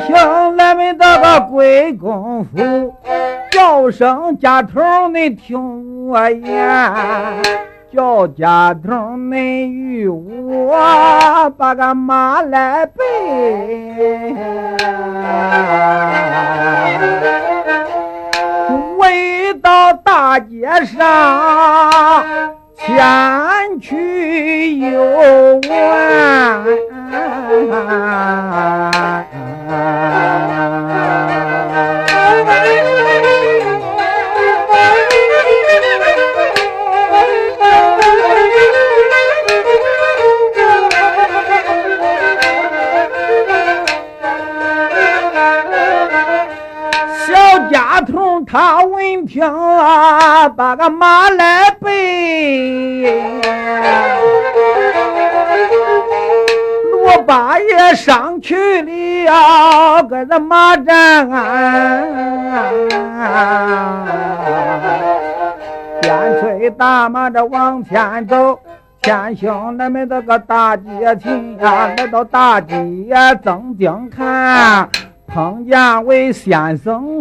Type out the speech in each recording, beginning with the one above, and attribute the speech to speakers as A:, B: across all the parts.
A: 行，咱们这个鬼功夫，叫声家头你听我言，叫家头你与我把个马来背，回到大街上前去游玩。他闻听啊，把个马来背，八爷上去了，搁这马站，边催大马着往前走，天兄那们这个大街前呀，来到大街正经看。碰见位先生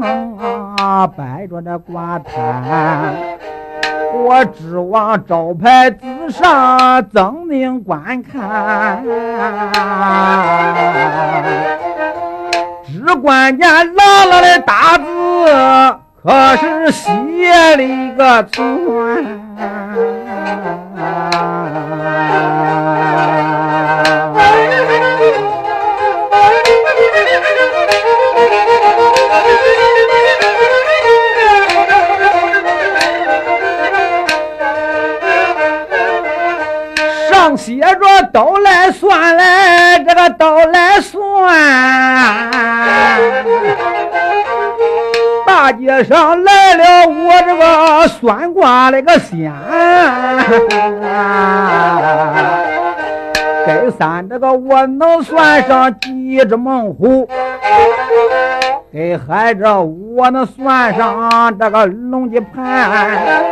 A: 啊，摆着那挂摊，我指望招牌子上狰狞观看，只关见朗朗的大字，可是写了一个错。都来算。大街上来了我这个算卦那个仙，该三这个我能算上几只猛虎，给孩子我能算上这个龙的盘。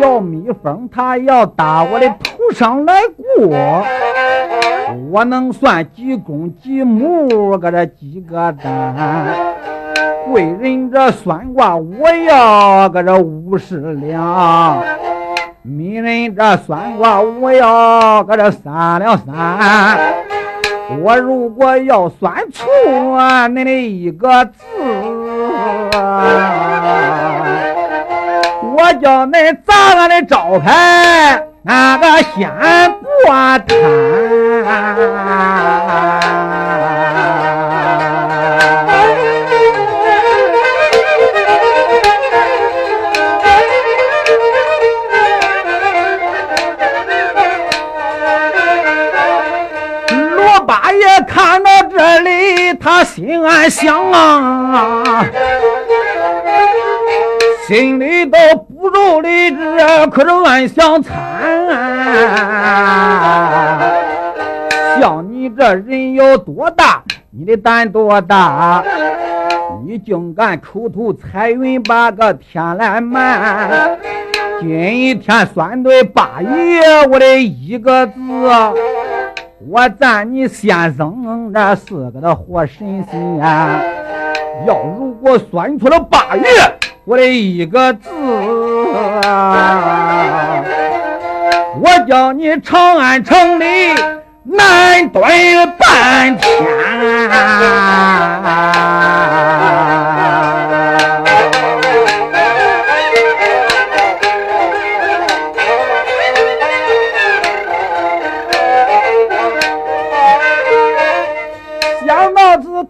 A: 小蜜蜂，它要打我的头上来过，我能算几公几母，搁这几个蛋。贵人这算卦，我要搁这五十两；名人这算卦，我要搁这三两三。我如果要算错恁的一个字。我叫恁砸俺的招牌，那个先过滩，罗八爷看到这里，他心暗想啊，心里都。不如理智，可是暗想惨。像你这人有多大？你的胆多大？你竟敢口吐彩云，把个天来瞒！今天算对八爷我的一个字，我赞你先生那是个的活神仙。要如果算错了八爷我的一个字，我叫你长安城里难蹲半天。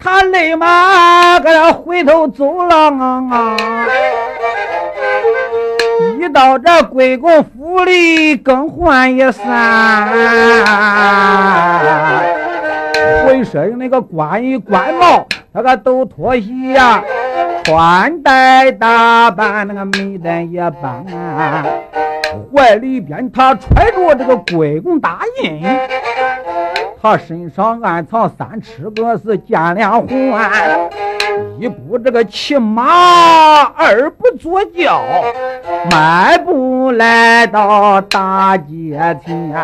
A: 他立马搁这回头走了啊！一到这归公府里更换一身，浑身那个官衣官帽，那个都脱鞋呀，穿戴打扮那个美得一般，怀里边他揣着这个归公大印。他身上暗藏三尺个是剑两环，一步这个骑马，二步坐轿，迈步来到大街前。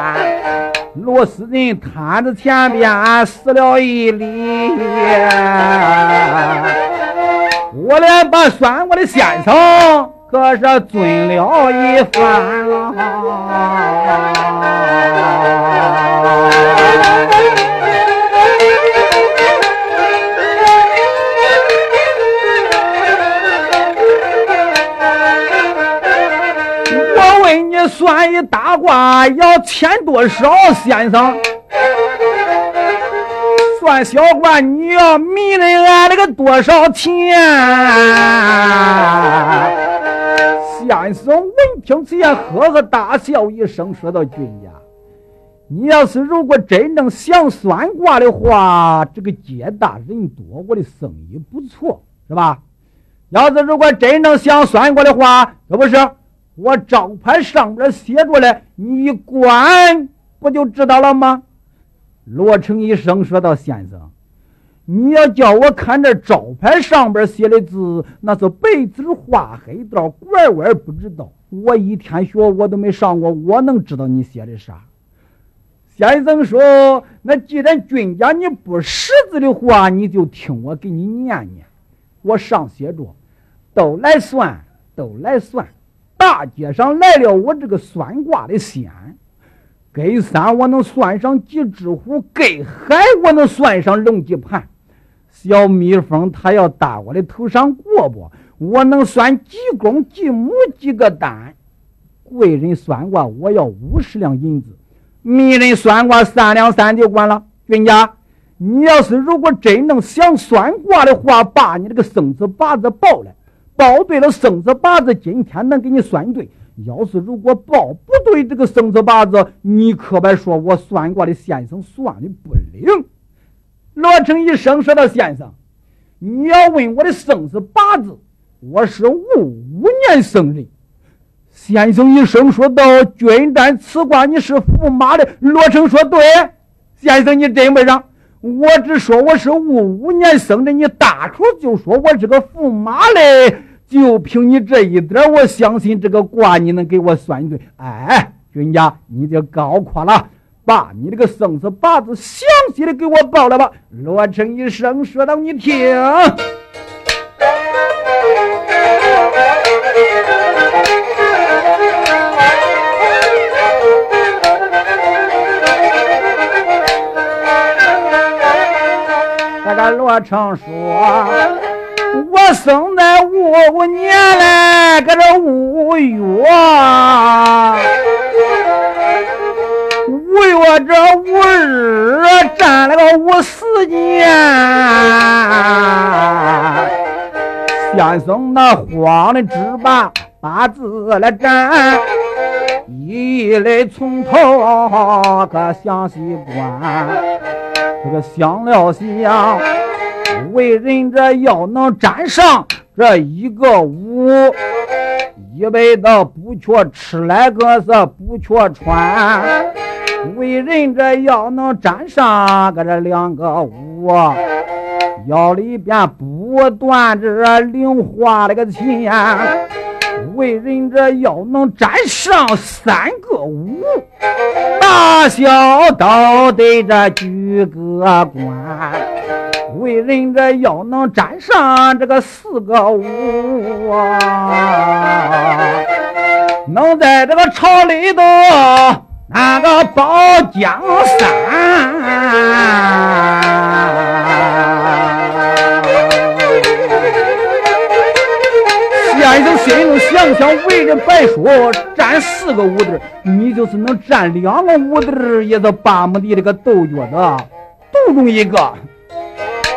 A: 罗斯人摊子前边死了一礼，我连把算我的先生可是尊了一番了。我问你，算一大卦要钱多少，先生？算小卦你要迷人俺那个多少钱？先生闻听此言，呵呵大笑一声，说道：“君家。”你要是如果真正想算卦的话，这个街大人多，我的生意不错，是吧？要是如果真正想算卦的话，这不是我招牌上边写着嘞，你一关不就知道了吗？罗成一声说道：“先生，你要叫我看这招牌上边写的字，那是白字画黑道，拐弯不知道。我一天学我都没上过，我能知道你写的啥？”先生说：“那既然君家你不识字的话，你就听我给你念念。我上写着，都来算，都来算。大街上来了我这个算卦的仙，给山我能算上几只虎，给海我能算上龙几盘。小蜜蜂它要搭我的头上过不？我能算几公几母几个蛋。贵人算卦，我要五十两银子。”迷人算卦三两三就管了，君家，你要是如果真能想算卦的话，把你这个生子八字报来，报对了生子八字，今天能给你算对；要是如果报不对这个生子八字，你可别说我算卦的先生算的不灵。罗成一声说道：“先生，你要问我的生子八字，我是戊五年生人。”先生一声说道：“君占此卦，你是驸马的。”罗成说：“对，先生你真不让。我只说我是戊五年生的，你大出就说我是个驸马嘞，就凭你这一点，我相信这个卦你能给我算对。哎，君家你就高夸了，把你这个生死八字详细的给我报了吧。”罗成一声说道：“你听。”那个罗成说：“我生在五五年来，搁这五月，五月这五日占了个五十年。先生那慌的只把八字来占，一来从头可详细观，这个想了想。为人这要能沾上这一个五，一辈子不缺吃来个是不缺穿。为人这要能沾上个这两个五，腰里边不断这零花那个钱。为人这要能沾上三个五，大小都得这举个官。为人这要能沾上这个四个五啊，能在这个朝里头那个保江山。先生心中想想，为人白说占四个五子，你就是能占两个五子，也是巴木地这个豆角子，都中一个。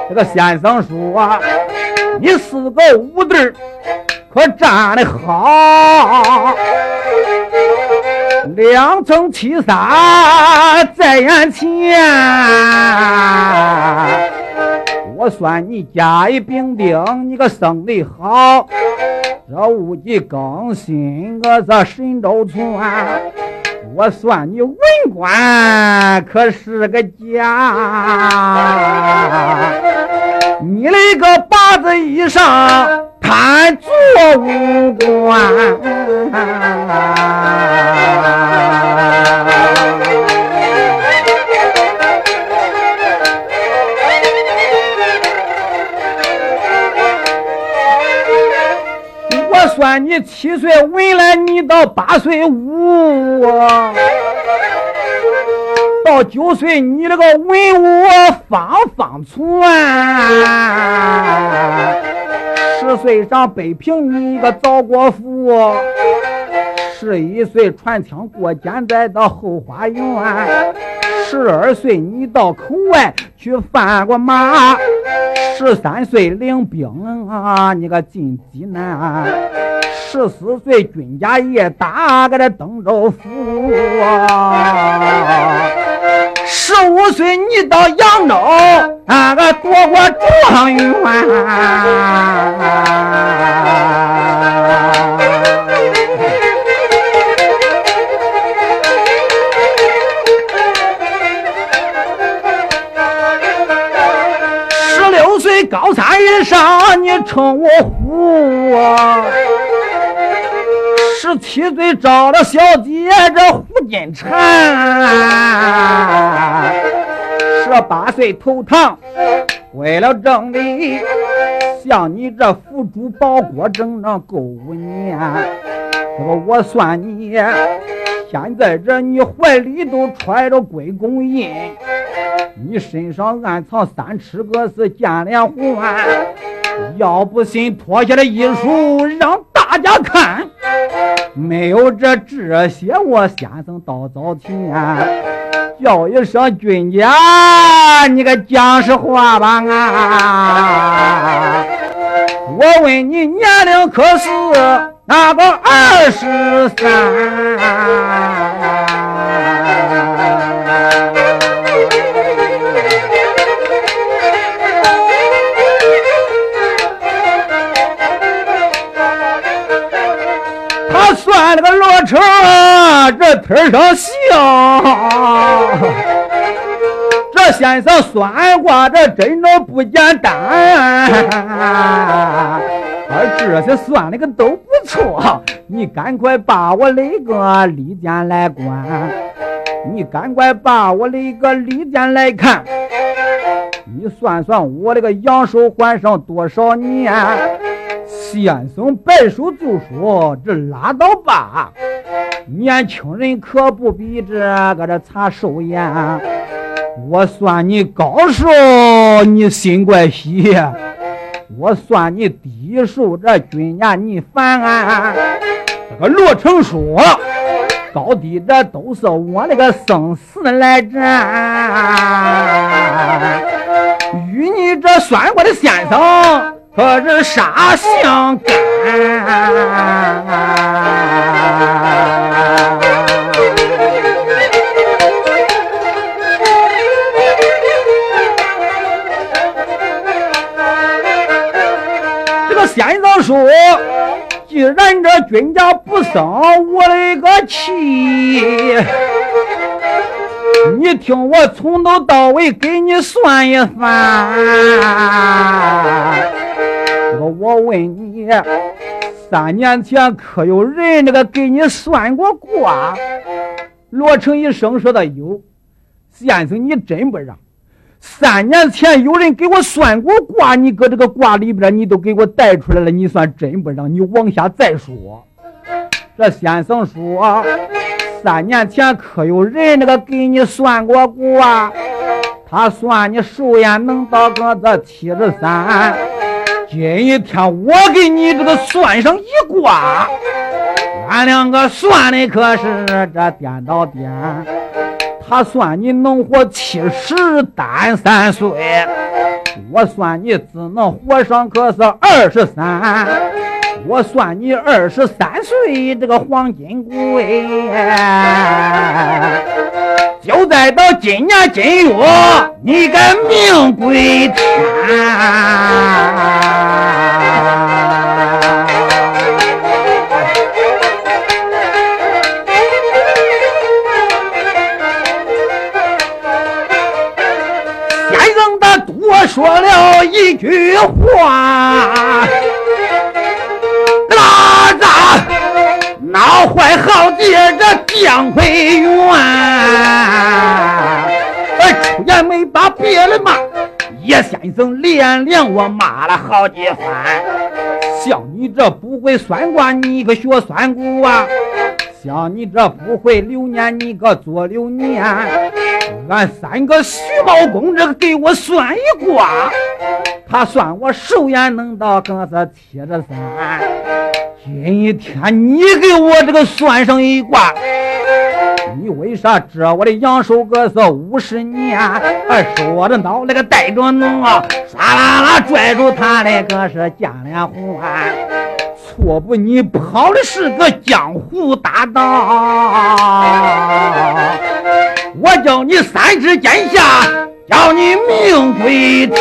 A: 这个先生说啊，你四个五子可占的好，两层七三在眼前，我算你甲乙丙丁，你个生的好。这五季更新个这神州村，我算你文官可是个假，你那个八字以上贪做武官。算你七岁文来，你到八岁武，到九岁你这个文武方方寸，十岁上北平你个造过福，十一岁穿枪过肩再到后花园，十二岁你到口外去翻过马。十三岁领兵啊，你个进济南；十四岁军家业打个这登州府啊；十五岁你到扬州，那个夺过状元。高三以上，你称我虎啊！十七岁找了小姐，这胡金蝉；十八岁投唐，为了正理，像你这福珠宝国，整整够五年。这个我算你，现在这你怀里都揣着鬼公印。你身上暗藏三尺个是剑莲环，要不信脱下来一数让大家看，没有这这些我先生到早前，叫一声军家，你个讲实话吧啊！我问你年龄可是那个二十三？他算那个罗成，这天上笑。这先生算卦，这真的不简单。这些算的个都不错，你赶快把我那个利剑来观，你赶快把我那个利剑来看，你算算我那个阳寿还剩多少年？先生摆手就说：“这拉倒吧，年轻人可不比这个这查寿延。我算你高寿，你心怪喜；我算你低寿，这军家你烦。这个罗成说，高低这都是我那个生死来战，与你这算卦的先生。”可是啥相干？先生说，既然这君家不生我的个气，你听我从头到尾给你算一算。我问你，三年前可有人那个给你算过卦？罗成一生说的有。先生，你真不让。三年前有人给我算过卦，你搁这个卦里边，你都给我带出来了，你算真不让。你往下再说。这先生说，三年前可有人那个给你算过卦？他算你寿宴能到个这七十三。今天我给你这个算上一卦，俺两个算的可是这颠倒颠。他算你能活七十单三岁，我算你只能活上可是二十三。我算你二十三岁这个黄金贵，就在到今年今月，你个命归天。说了一句话，哪吒闹坏好爹这姜奎元，出言没把别人骂，叶先生连连我骂了好几番。像你这不会算卦，你可学算卦。像你这不会流年，你个做流年。俺三个徐茂公这个给我算一卦，他算我寿延能到更是七十三。今天你给我这个算上一卦，你为啥知我的阳寿个是五十年？说着脑那个带着脓啊，唰啦啦拽住他的个是江连环。说不，你跑的是个江湖大盗，我叫你三尺剑下，叫你命归天。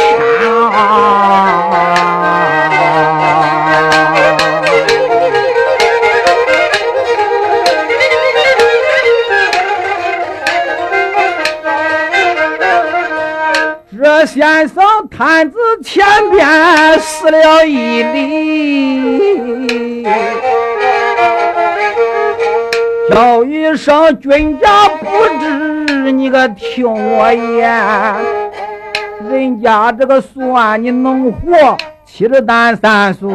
A: 这先生摊子前边死了一礼，叫一声君家不知，你可听我言，人家这个算你能活七十单三岁，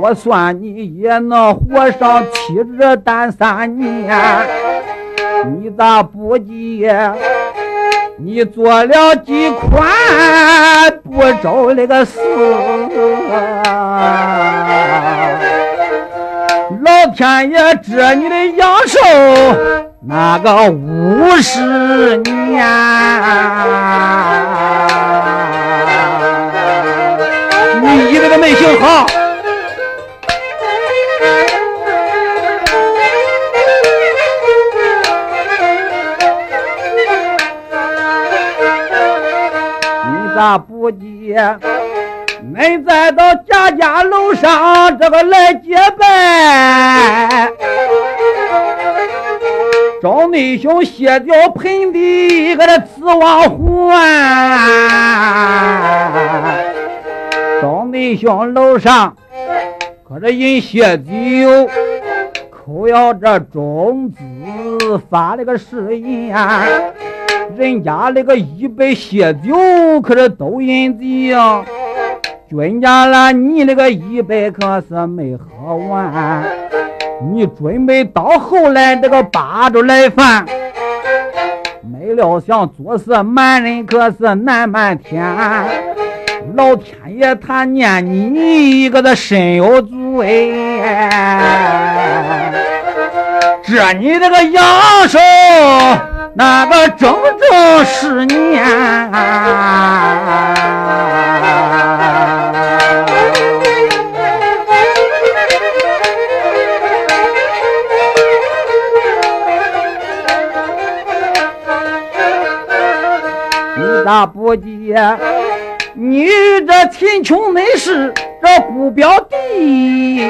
A: 我算你也能活上七十单三年，你咋不急？你做了几款不周那个事，老天爷知你的阳寿那个五十年，你一个没行好。咋不接？恁再到家家楼上这个来结拜，赵弟兄卸掉盆底，搁这紫王还。赵弟兄楼上搁这饮血酒，口咬着中子发了个誓言。人家那个一杯血酒可是都饮酒，君家了，你那个一杯可是没喝完。你准备到后来这个八着来饭，没料想做事瞒人可是难瞒天。老天爷他念你一个的身有罪，这你这个阳寿。那个整整十年，你咋不急？你这贫穷没事。这姑表弟，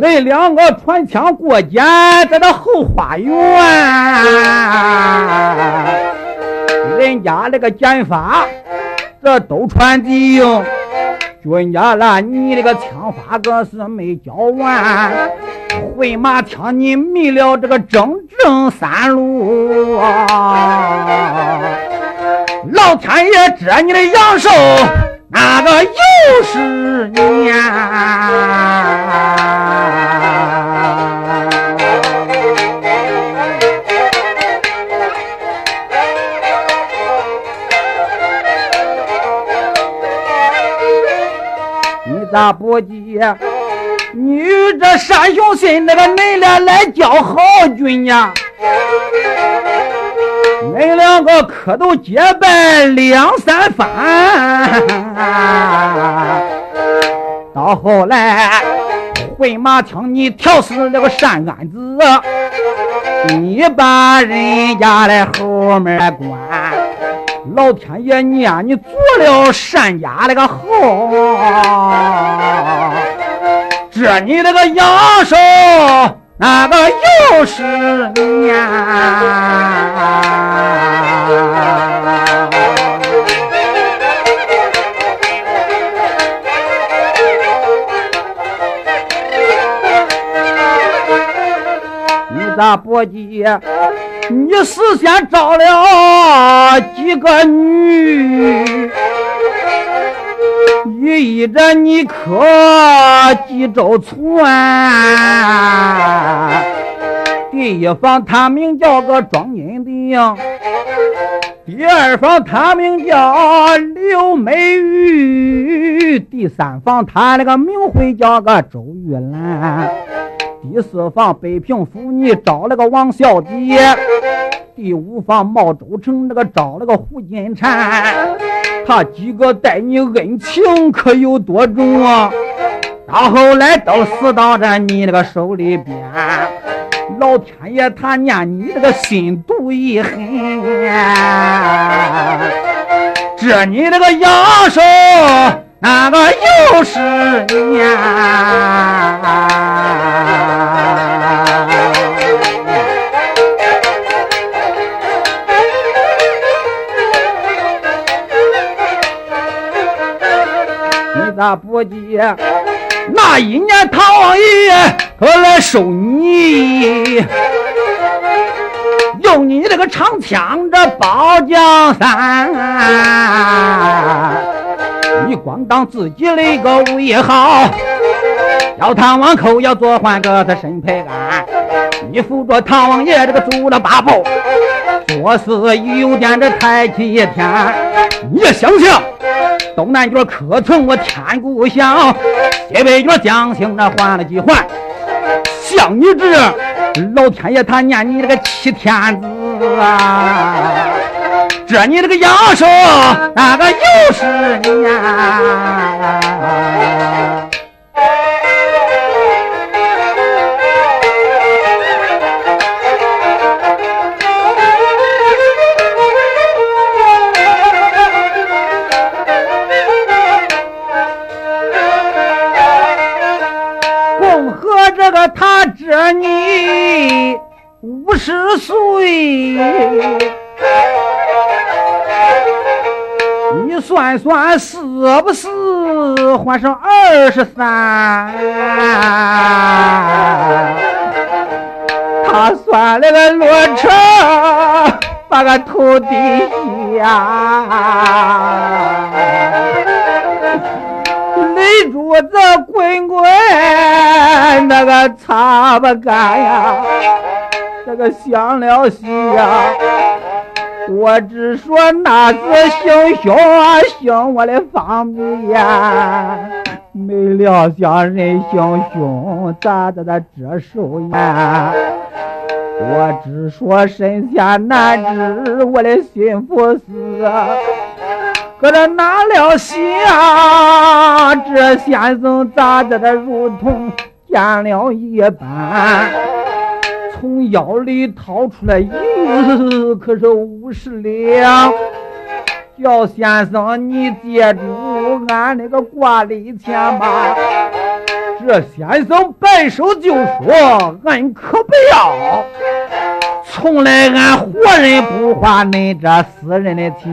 A: 那两个穿枪过肩在这后花园，人家那个剑法这都穿净。军家啦，你那个枪法可是没教完，回马枪你迷了这个整整三路啊！老天爷遮你的阳寿，那个又是年。咋不急？你这山雄心那个恁俩来交好军呀？恁两个可都结拜两三番，到后来回马枪你挑死那个山安子，你把人家的后门关。老天爷念你做了善家那个好，这你那个阳寿那个又是年。你咋不急？你事先找了几个女，依着你可记周船。第一房他名叫个庄金定，第二房他名叫刘美玉，第三房他那个名讳叫个周玉兰。第四房北平府，你招了个王小姐；第五房茂州城那个招了个胡金蝉，他几个待你恩情可有多重啊？到后来都死到这你那个手里边，老天爷他念你这个心毒一狠，这你这个阳寿。那个又是年，你咋不急？那一年唐王爷可来收你，用你这个长枪这保江山。你光当自己的一个威号，要唐王寇要做换个他身配安，你扶着唐王爷这个做了八宝，做事有点这太气天。你想想，东南角可曾我天故乡，西北角将星那换了几换，像你这老天爷他念你这个七天子啊！这你这个阳寿，那个又是年。啊他这你五十岁。你算算是不是换上二十三？他算了个落车，把个头低下，泪珠子滚滚，那个擦不干呀，这个想了心呀。我只说那是行凶啊，行我的方便呀，没料想人行凶，咋在那这手呀？我只说神仙难知我的心腹事啊，搁这拿了心啊，这先生咋在这如同见了一般？从腰里掏出来银子，可是五十两。叫先生你借住
B: 俺那个挂礼钱吧。这先生摆手就说：“俺可不要，从来俺活人不花恁这死人的钱，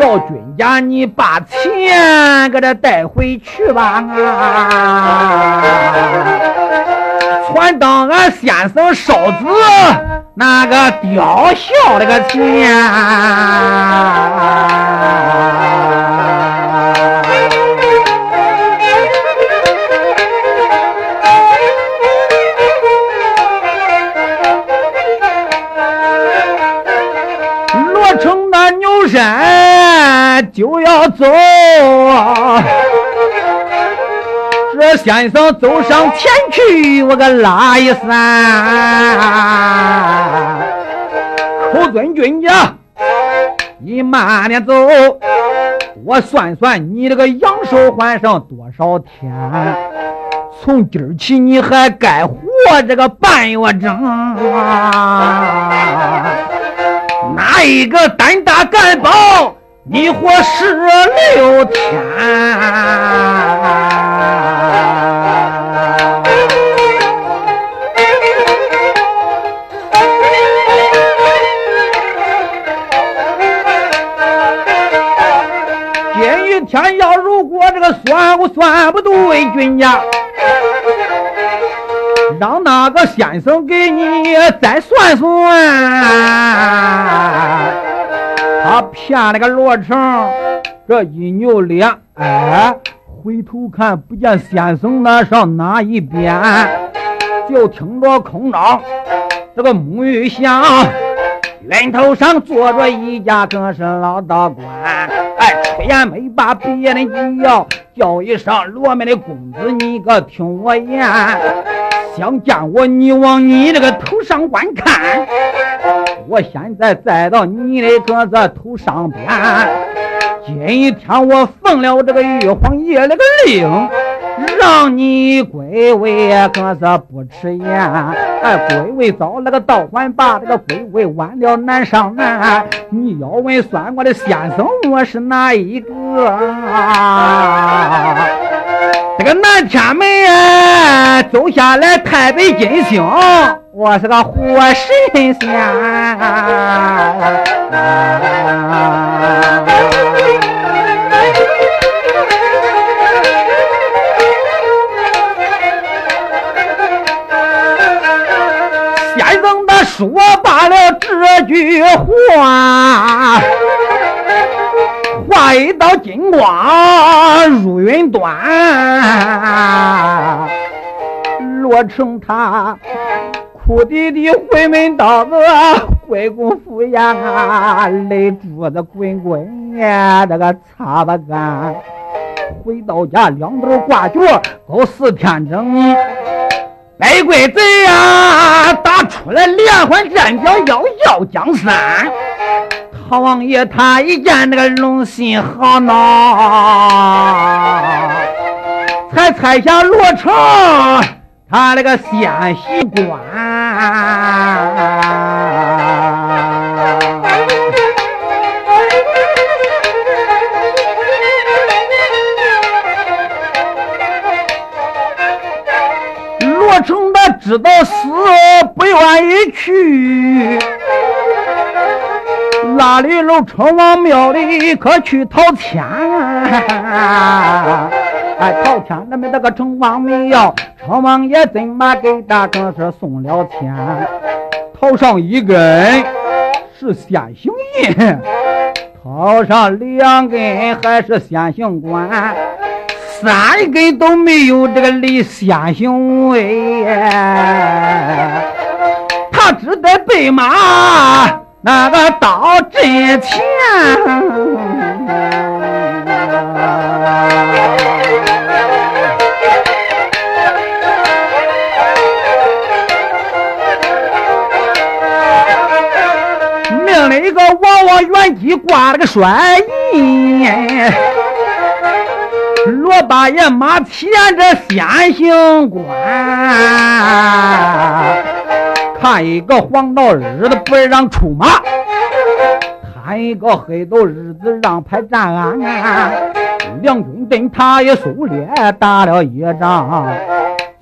B: 叫军家你把钱给他带回去吧。”传当俺先生烧纸那个吊孝那个钱。罗成那牛山就要走。这先生走上前去，我个拉一伞。寇尊君家，你慢点走，我算算你这个阳寿还剩多少天？从今儿起你还该活这个半月整。哪一个胆大敢保？你活十六天今。天要如果这个算我算不对，军家让那个先生给你再算算。他骗了个罗成这一扭脸，哎，回头看不见先生那上哪一边，就听着空中这个沐浴响，人头上坐着一家更是老道观。虽然没把别人急要，叫一声罗门的公子，你可听我言。想见我，你往你这个头上观看。我现在栽到你的个子头上边。今天我奉了这个玉皇爷的个令。让你归位可是不迟延，哎，归位早了个倒还把这个归位晚了难上难。你要问算卦的先生，我是哪一个？这个南天门走下来太白金星，我是个活神仙。说罢了这句话，化一道金光入云端。罗成他哭啼啼回门到个归公府呀，泪珠子滚滚呀，这个擦不干。回到家两头挂脚，够四天整。白鬼子呀，打出来连环战将要要江山。唐王爷他一见那个龙心好恼，才拆下罗成他那个先西关。知道死不愿意去，拉里楼城隍庙里可去讨钱。哎，讨钱那么那个城隍庙，城隍爷怎么给大哥是送了钱？头上一根是先行印，头上两根还是先行官。三根都没有这个李先行威，他只得被马那个到阵前。命了一个娃娃元吉挂了个帅印。罗八爷马前这先行官，看一个黄道日子不让出马，看一个黑道日子让排站。两军阵他也苏烈打了一仗，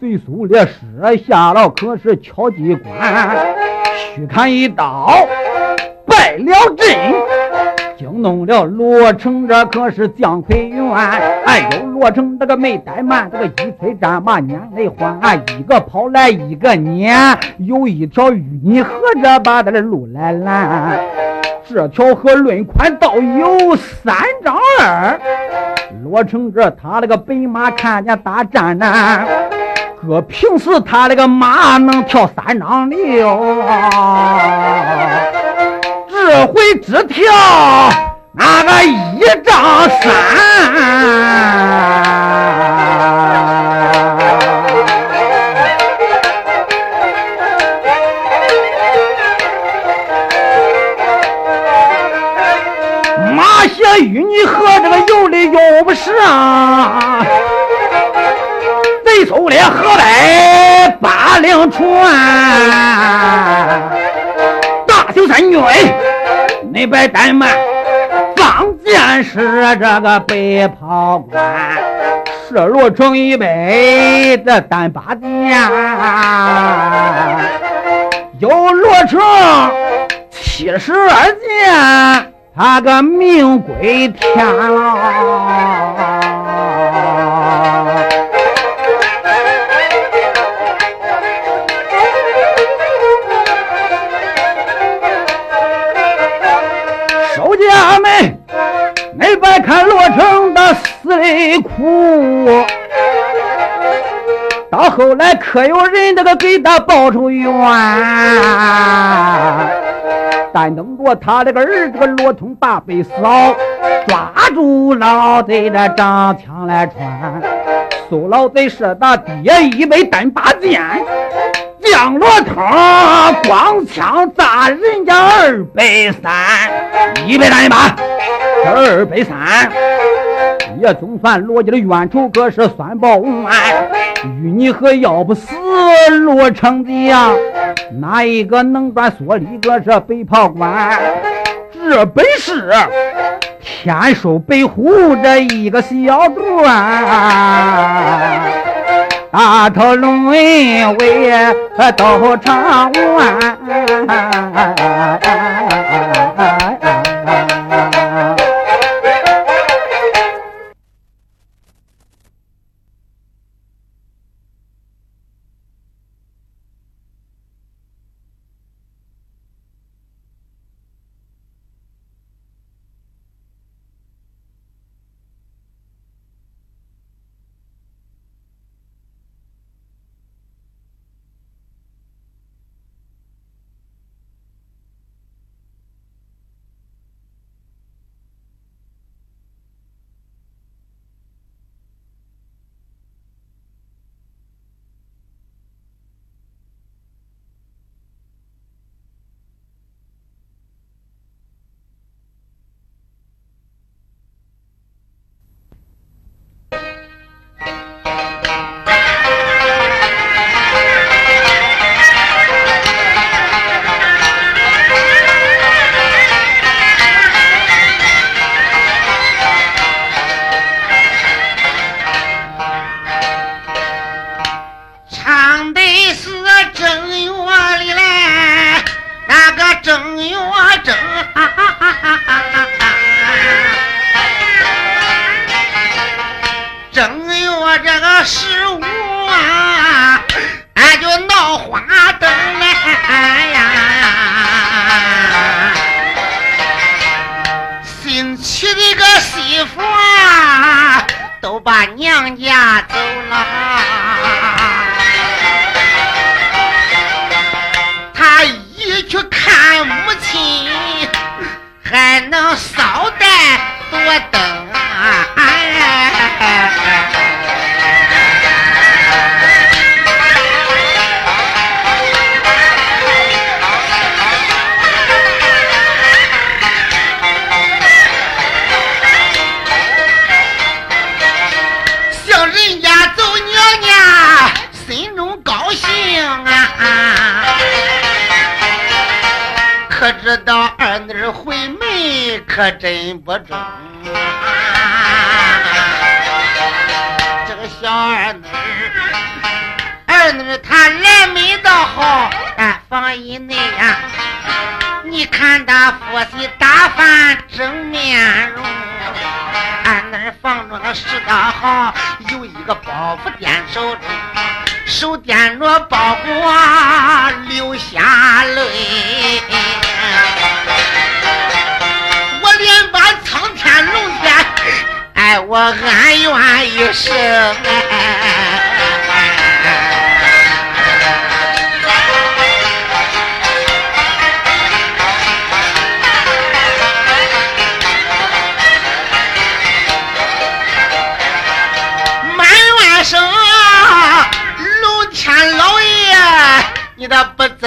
B: 贼苏烈射下了，可是敲机关，虚砍一刀败了阵。惊动了罗成，这可是将魁元。哎呦，罗成这个没怠慢，这个一催战马撵来换，一个跑来一个撵，有一条淤泥河着把他的路来拦。这条河论宽倒有三丈二。罗成这他那个白马看见大战呢，搁平时他那个马能跳三丈六。这回只跳那个一丈三，马歇与你和这个游的游不是啊，贼手里河北八两船，大小三军。没白怠慢，放箭是这个白袍官，射罗成一百的单把箭，有罗成七十二箭，他个命归天了。别看罗成的死的苦，到后来可有人那个给他报仇冤。但等着他这个儿子个罗通把被扫抓住老贼的长枪来穿，苏老贼射他爹一枚单把剑，将罗通光枪砸人家二百三，一百单一把。二百三，也总算罗家的冤仇可是算报完。与你和要不死罗成的呀，哪一个能断锁里个是北炮关？这本是天收北虎这一个小段，大头龙为都唱完。
A: 恰好有一个包袱垫手里，手掂着包裹流下泪。我连把苍天弄在，哎，我恩怨一生。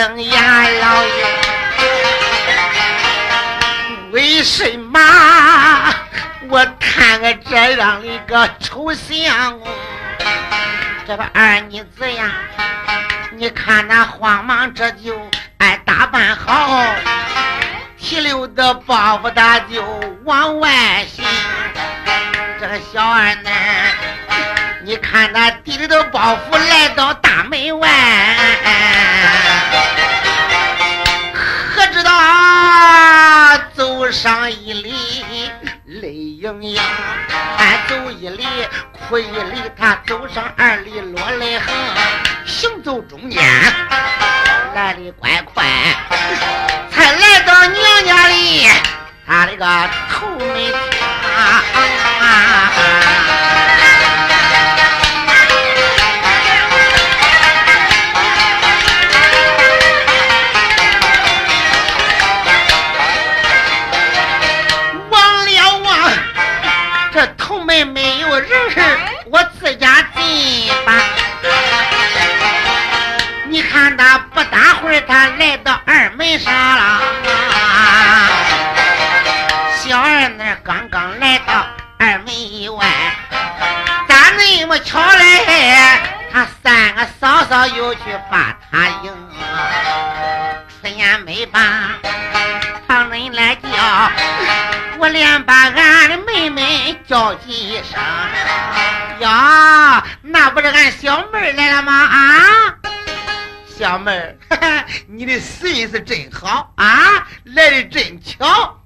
A: 睁眼，老爷，为什么？我看个这样的一个丑相公，这个二妮子呀，你看那慌忙这就哎打扮好，提溜的包袱他就往外行。这个小二呢，你看那提溜的包袱来到大门外，走上一里。泪盈盈，俺走一里，哭一里，他走上二里，落泪横。行走中间，来的怪快，才来到娘家里，他那个头没停。你看他不大会儿，他来到二门上了，小二那刚刚来到二门以外，咋那么巧嘞？他三个嫂嫂又去把他迎，出言没把旁人来叫，我连把俺的妹妹叫几声，呀，那不是俺小妹来了吗？啊！小妹儿，你的心是真好啊，来的真巧。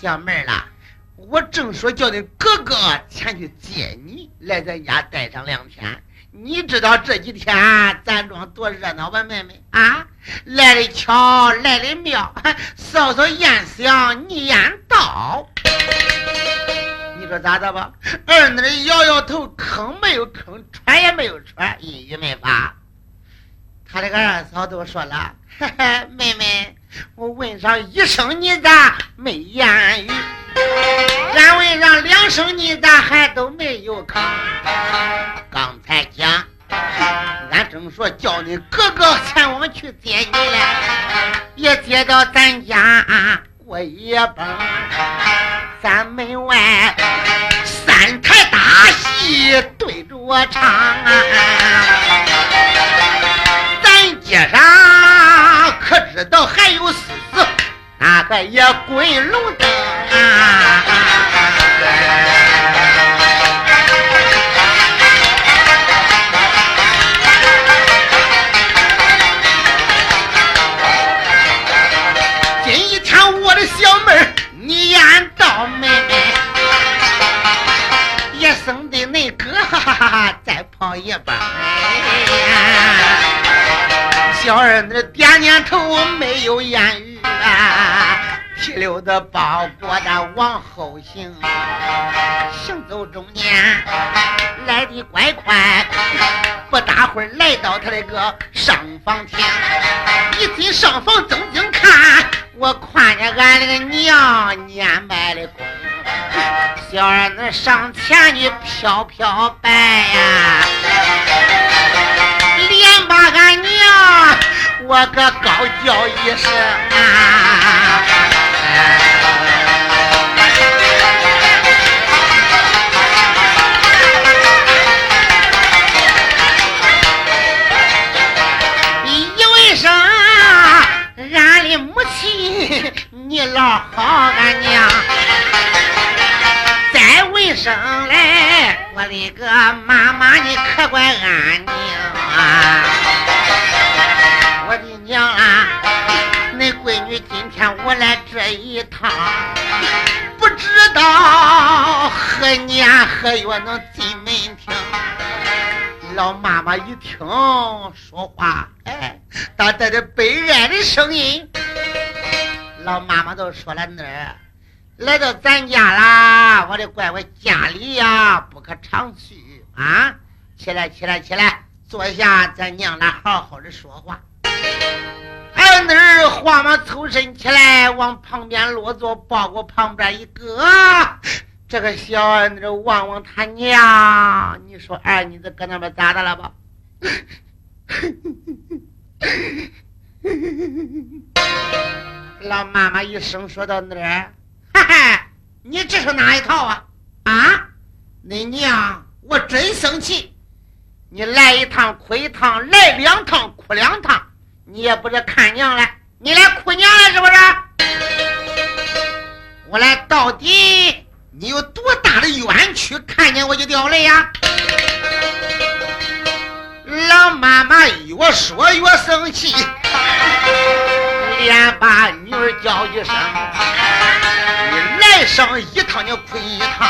A: 小妹啦，我正说叫你哥哥前去接你，来咱家待上两天。你知道这几天咱庄多热闹吧，妹妹啊？来的巧，来的妙，嫂嫂言想，你言道。你说咋的吧？二那摇摇头，吭没有吭，喘也没有喘，一语没发。他这个二嫂都说了，嘿嘿，妹妹，我问上一声你咋没言语？俺问上两声你咋还都没有吭？刚才讲，俺正说叫你哥哥前往去接你嘞，也接到咱家过夜吧。咱门外三台大戏对着我唱啊。咱街上可知道还有死死，那个也滚龙灯！今一天我的小妹儿，你眼到小儿那点点头，没有言语啊，提溜的包裹的往后行，行走中间来的怪快，不大会儿来到他那个上房厅，一进上房正经看，我看见俺那个娘年迈的公，小儿那上前去飘飘白呀。俺娘我可高叫一声啊！一为啥俺的母亲你老好俺娘？再为声来，我的个妈妈，你可怪安宁啊！我的娘啊，恁闺女今天我来这一趟，不知道何年何月能进门厅。老妈妈一听说话，哎，他带着悲哀的声音。老妈妈都说了那儿。来到咱家啦，我的乖乖，家里呀不可常去啊！起来，起来，起来，坐下，咱娘俩好好的说话。俺那儿慌忙抽身起来，往旁边落座，抱过旁边一个。这个小儿子望望他娘，你说二妮子搁那边咋的了吧？老妈妈一声说到那儿。哈哈，你这是哪一套啊？啊，你娘，我真生气！你来一趟哭一趟，来两趟哭两趟，你也不是看娘来，你来哭娘来是不是？我来到底，你有多大的冤屈？看见我就掉泪呀！老妈妈越说越生气，连把女儿叫一声。你来上一趟你哭一趟，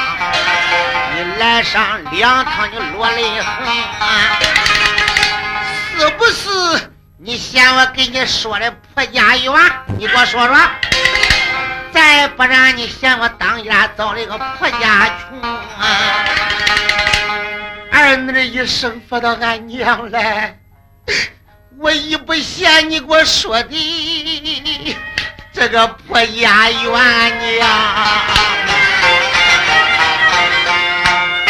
A: 你来上两趟你落泪痕，是不是？你嫌我给你说的婆家冤？你给我说说，再不然你嫌我当家造了一个婆家穷啊？儿女一声说到俺娘来，我一不嫌你给我说的。这个破家园娘，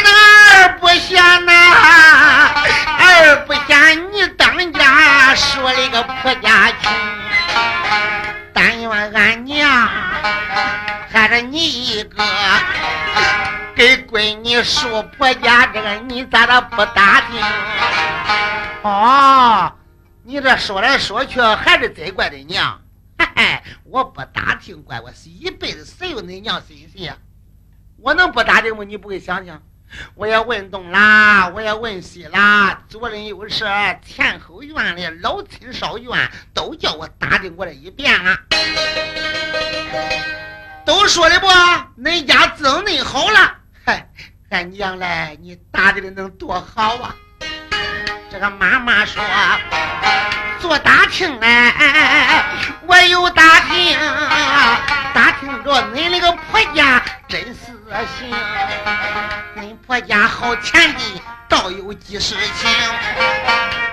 A: 那儿不嫌呐，儿不嫌你当家说了个破家穷，但愿俺娘还是你一个，给闺女说婆家这个，你咋的不打听？哦，你这说来说去还是责怪的娘。哎，我不打听，怪我，是一辈子谁有恁娘心细呀？我能不打听吗？你不会想想？我也问东啦，我也问西啦，左邻右舍、前后院里老亲少远，都叫我打听过了一遍了。都说的不，恁家增恁好了。嗨，俺娘嘞，你打听的能多好啊？这个妈妈说。做打听哎，我有打听，打听着恁那个婆家真是行，恁婆家好钱的倒有几十顷，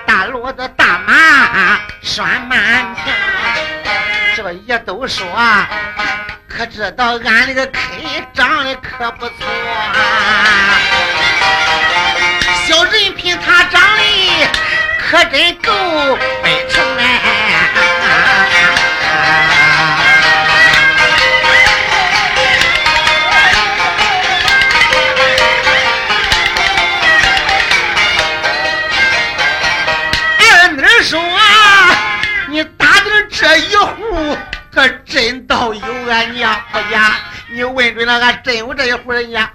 A: 大骡子大马拴满庭，这也都说，可知道俺那个 K 长得可不错，小人品他长得。可真够北城哎！俺那说，你打的这一户，可真倒有俺娘婆家。你问准了，俺真有这一户人家，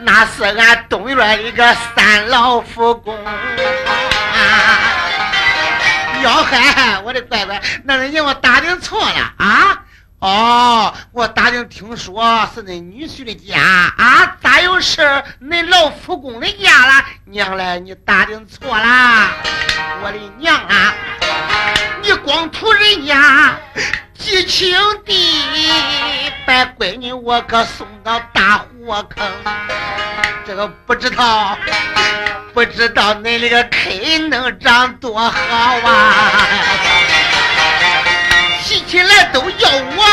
A: 那是俺东院一个三老夫公。要害我的乖乖，那人家我打听错了啊！哦，我打听听说是恁女婿的家啊，咋又是恁老夫公的家了？娘嘞，你打听错了，我的娘啊！你光图人家激情地把闺女我可送到大火坑，这个不知道。不知道恁那个 K 能长多好啊！提起来都要我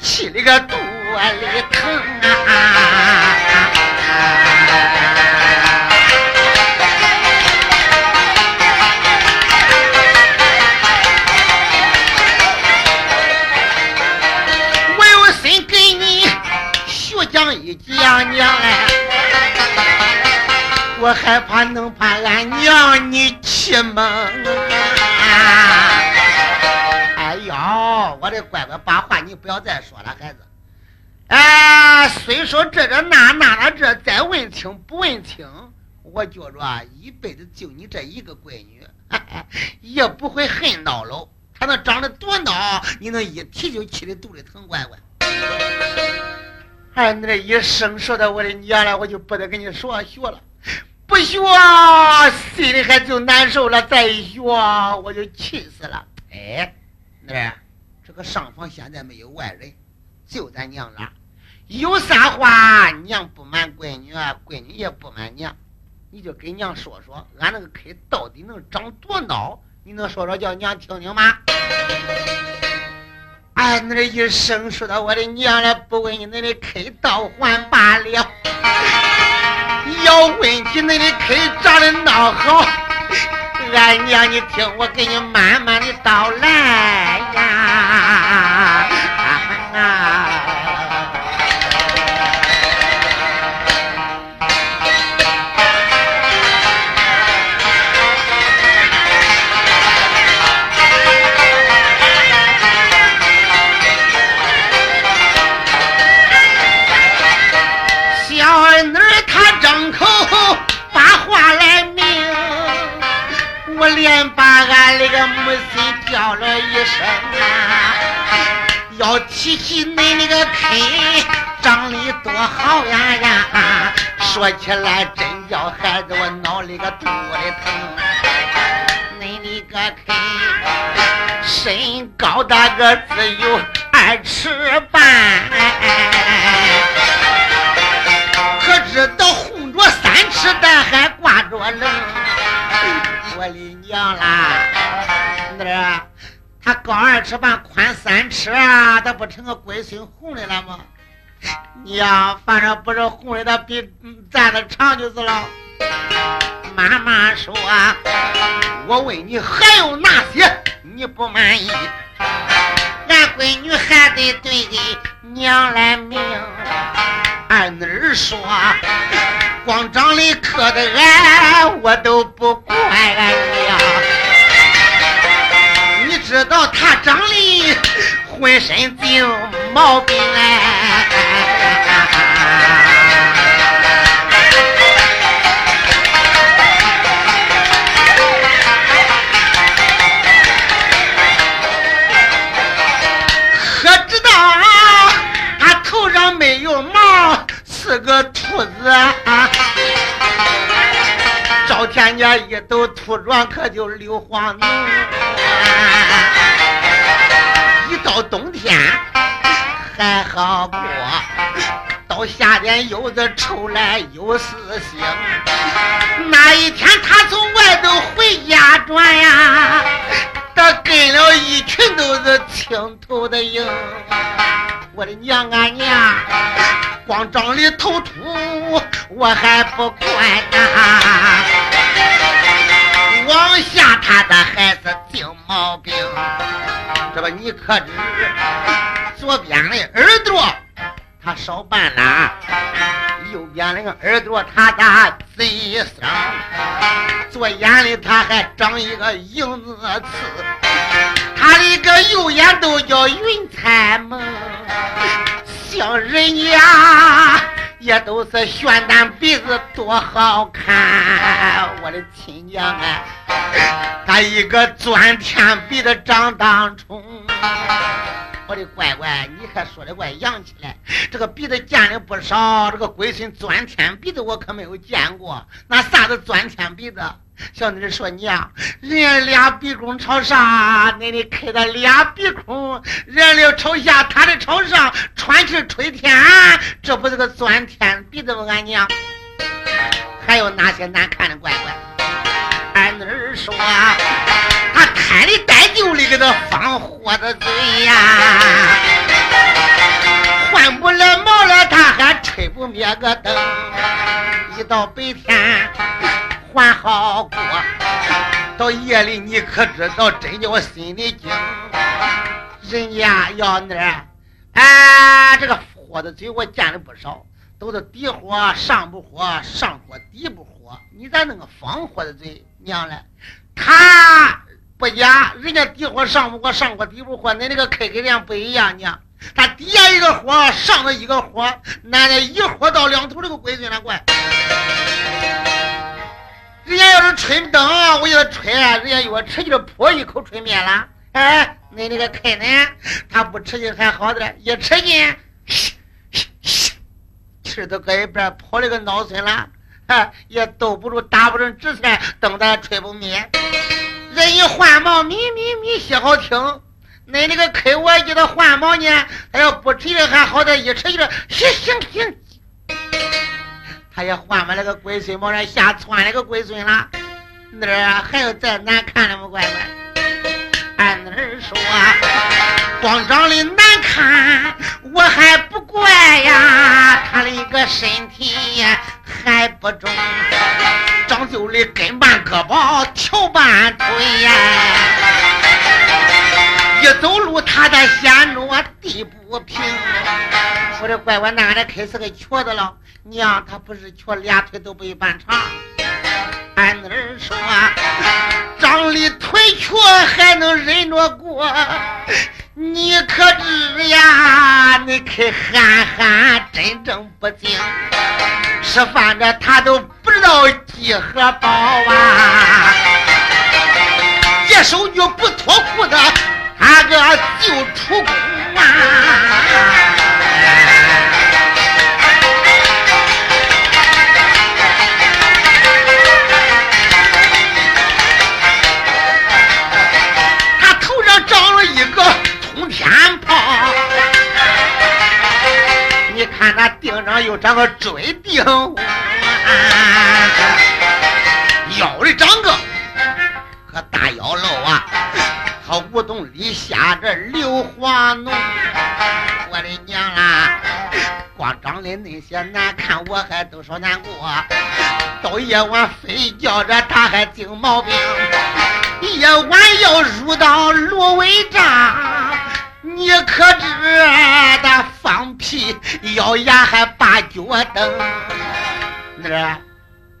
A: 气那个肚里疼啊！我有心给你学讲一讲娘哎。我害怕能把俺娘你气蒙！哎呦，我的乖乖，把话你不要再说了，孩子。哎，虽说这这那那那这，再问清不问清，我觉着一辈子就你这一个闺女，也不会恨孬喽。她那长得多孬，你能一提就气的肚里疼，乖乖。哎，你这一生说的我的娘了，我就不得跟你说学了，不学心里还就难受了，再一学我就气死了。哎，那这个上房现在没有外人。就咱娘俩，有啥话娘不瞒闺女，闺女也不瞒娘，你就给娘说说，俺那个 K 到底能长多孬？你能说说叫娘听听吗？哎，那一声说到我的娘了，不问你那的 K 倒还罢了，要问起那的 K 长得孬好，俺娘你听我给你慢慢的道来呀。俺那个母亲叫了一声啊，要提起恁那个 K 长得多好呀呀，说起来真叫孩子我脑里个肚里疼。恁那个 K 身高大个子有二尺半，可知道红着三尺蛋还挂着冷。我的娘啦！那他高二尺半，宽三尺啊，他不成个龟孙红的了吗？娘，反正不是红的，他比咱的长就是了。妈妈说，我问你还有哪些你不满意？俺闺女还得对给娘来命，俺女儿说。光长得磕的俺，我都不怪俺娘。你知道她长得浑身有毛病哎，是个秃子啊。天年一抖秃妆，可就硫磺浓。一到冬天还好过，到夏天又是臭来又是腥。那一天他从外头回家转呀，他跟了一群都是青头的鹰。我的娘啊娘，光长的头秃，我还不怪啊。往下，他的孩子定毛病。这不，你可知左边的耳朵他少半拉，右边那个耳朵他的贼生，左眼里他还长一个影子刺，他的个右眼都叫云彩梦，像人家。也都是悬丹鼻子多好看，我的亲娘啊！他一个钻天鼻的长当冲，我的乖乖，你还说的怪洋气嘞！这个鼻子见的不少，这个龟孙钻天鼻子我可没有见过。那啥子钻天鼻子？小妮说娘，人家俩鼻孔朝上，你的开的俩鼻孔，人家朝下，他的朝上，喘气吹天，这不是个钻天鼻子吗？俺娘，还有哪些难看的乖乖？俺那儿说，他开的带酒里给他放火的嘴呀，换不了毛了，他还吹不灭个灯，一到白天。还好过，到夜里你可知道，真叫我心里惊。人家要那，哎，这个火的嘴我见的不少，都是底火上不火，上火底不火。你咋弄个方火的嘴？娘嘞，他不假，人家底火上不过，上火底不火，恁那个开开量不一样，娘。他底下一个火，上头一个火，奶奶一火到两头，这个龟孙了，怪。人家要是春灯，我叫他吹，人家越吃就泼一口吹灭了。哎，你那个开呢？他不吃劲还好点，一吃劲，气都搁一边跑了个脑孙了，哈，也兜不住，打不成直线，灯咱吹不灭。人一换毛，咪咪咪，些好听。恁那个开我记得换毛呢，他要不吃了还好点，一吃劲，行行行。他也换把那个龟孙往上下窜那个龟孙了，那儿还有再难看的吗？乖乖，俺那儿说，光长得难看，我还不怪呀，他的一个身体还不中，长就的跟半胳膊，条半腿呀，一走路他在显着地不平。我这乖乖哪里开是个瘸子了？娘，他不是瘸，俩腿都不一般长。俺那儿说，长的腿瘸还能忍着过，你可知呀？你可憨憨，真正不精。吃饭的他都不知道几何饱啊！一手女不脱裤子，他个就出宫啊！长个锥钉，腰里长个可大腰肉啊！他无洞里下着硫磺浓，我的娘啊！光长得那些难看，我还都说难过。到夜晚睡觉着他还精毛病，夜晚要入到芦苇帐。你可知他放屁咬牙还拔脚蹬？那个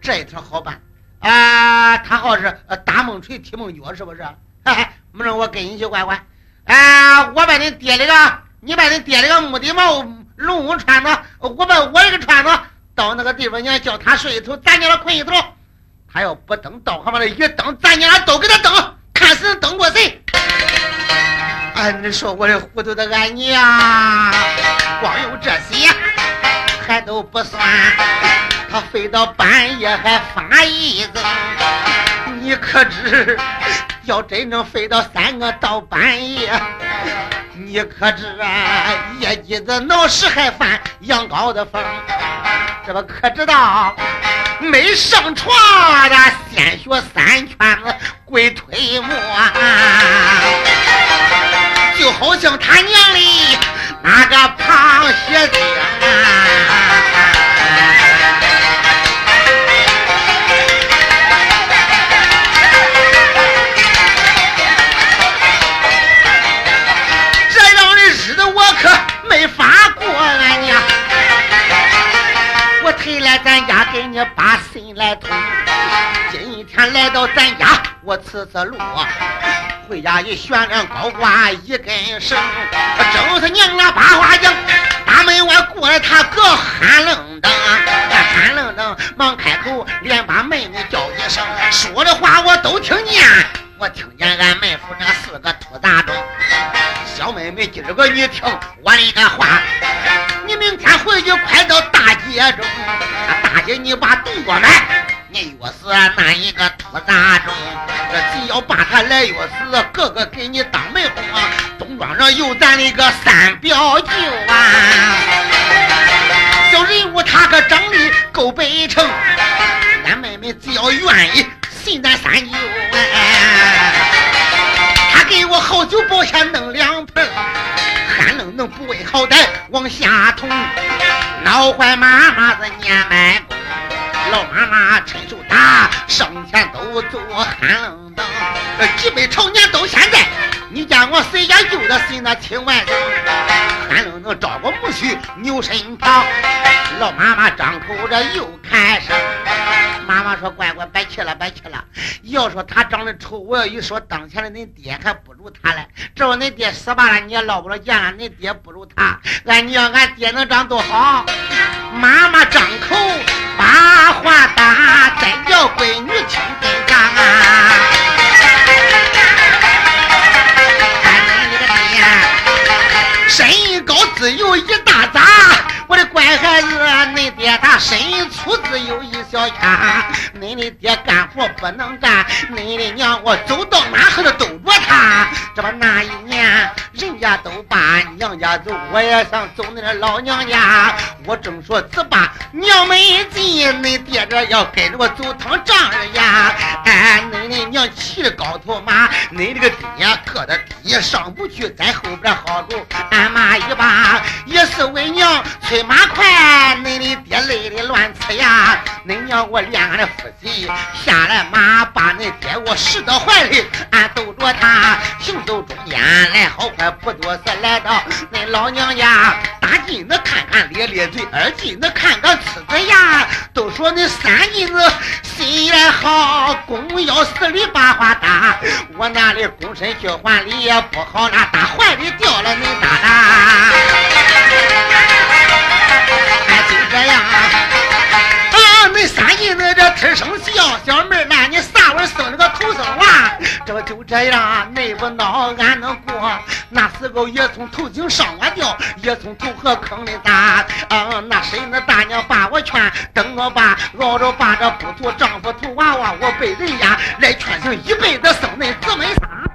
A: 这一条好办啊！他好是打梦锤踢梦脚，是不是？嘿嘿没事，我跟你去管管。啊，我把你爹那个，你把你爹那个木的毛龙纹穿着，我把我这个穿着，到那个地方，你叫他睡一头，咱娘俩困一头。他要不蹬，到后面的一蹬，咱娘俩都给他蹬，看谁蹬过谁。哎，你说我这糊涂的俺娘，光有这些还都不算，他飞到半夜还发一子，你可知要真正飞到三个到半夜，你可知啊，夜鸡子闹时还犯羊羔的风，这不可知道？没上床的先学三圈子跪推磨。就好像他娘的那个螃蟹精！这样的日子我可没法过，俺娘。我推来咱家给你把心来通。今天来到咱家，我次次路。回家一悬梁高挂一根绳，正是娘那八花镜。大门外过来他个寒冷灯，寒冷灯忙开口，连把妹妹叫一声，说的话我都听见。我听见俺妹夫那四个土杂种，小妹妹今儿个你听我的个话，你明天回去快到大街中，大姐你把东过来。你越是那一个土杂种，这只要把他来越是个个给你当媒红啊！东庄上有咱那个三表舅啊，小人物他可长得够白成，俺妹妹只要愿意信咱三舅啊，他给我好酒保下弄两盆，寒冷能不为好歹往下捅，闹坏妈妈子年迈公。老妈妈趁手打，生前都做寒冷灯，几百朝年到现在，你见我谁家有的谁那亲外甥？寒冷灯招个母婿牛身旁，老妈妈张口着又开声，妈妈说：“乖乖，别去了，别去了。要说他长得丑，我要一说当前的恁爹还不如他嘞。这要恁爹死罢了，你也捞不着见了。恁爹不如他，俺娘俺爹能长多好？妈妈张口把话打，真叫闺女听真干啊！俺恁这个爹，身高只有一大扎。”我的乖孩子，恁爹他身粗只有一小圈，恁的爹干活不能干，恁的娘我走到哪后头兜着他。这不那一年，人家都把娘家走，我也想走恁的老娘家。我正说只把娘没进，恁爹这要跟着我走趟丈人家。哎，恁的娘骑着高头马，恁这个爹磕的低上不去，在后边好走，俺妈一把也是为娘。催马快，恁的爹累的乱呲牙，恁娘我连俺的夫妻下来马，把恁爹我拾到怀里，俺逗着他行走中间来好快，不多时来到恁老娘家，大金子看看咧咧嘴，二金子看看呲着牙，都说恁三金子心眼好，公要死里把话打，我那里躬身去还礼也不好，那大怀里掉了恁大大。这样啊，恁三姨子这吃生笑，小妹儿那你啥时候生了个头生娃？这不就这样，内不恼俺能过？那时候也从头井上我吊，也从头河坑里打。嗯，那谁那大娘把我劝，等我爸熬着把这不图丈夫图娃娃，我被人家来劝成一辈子生恁姊妹仨。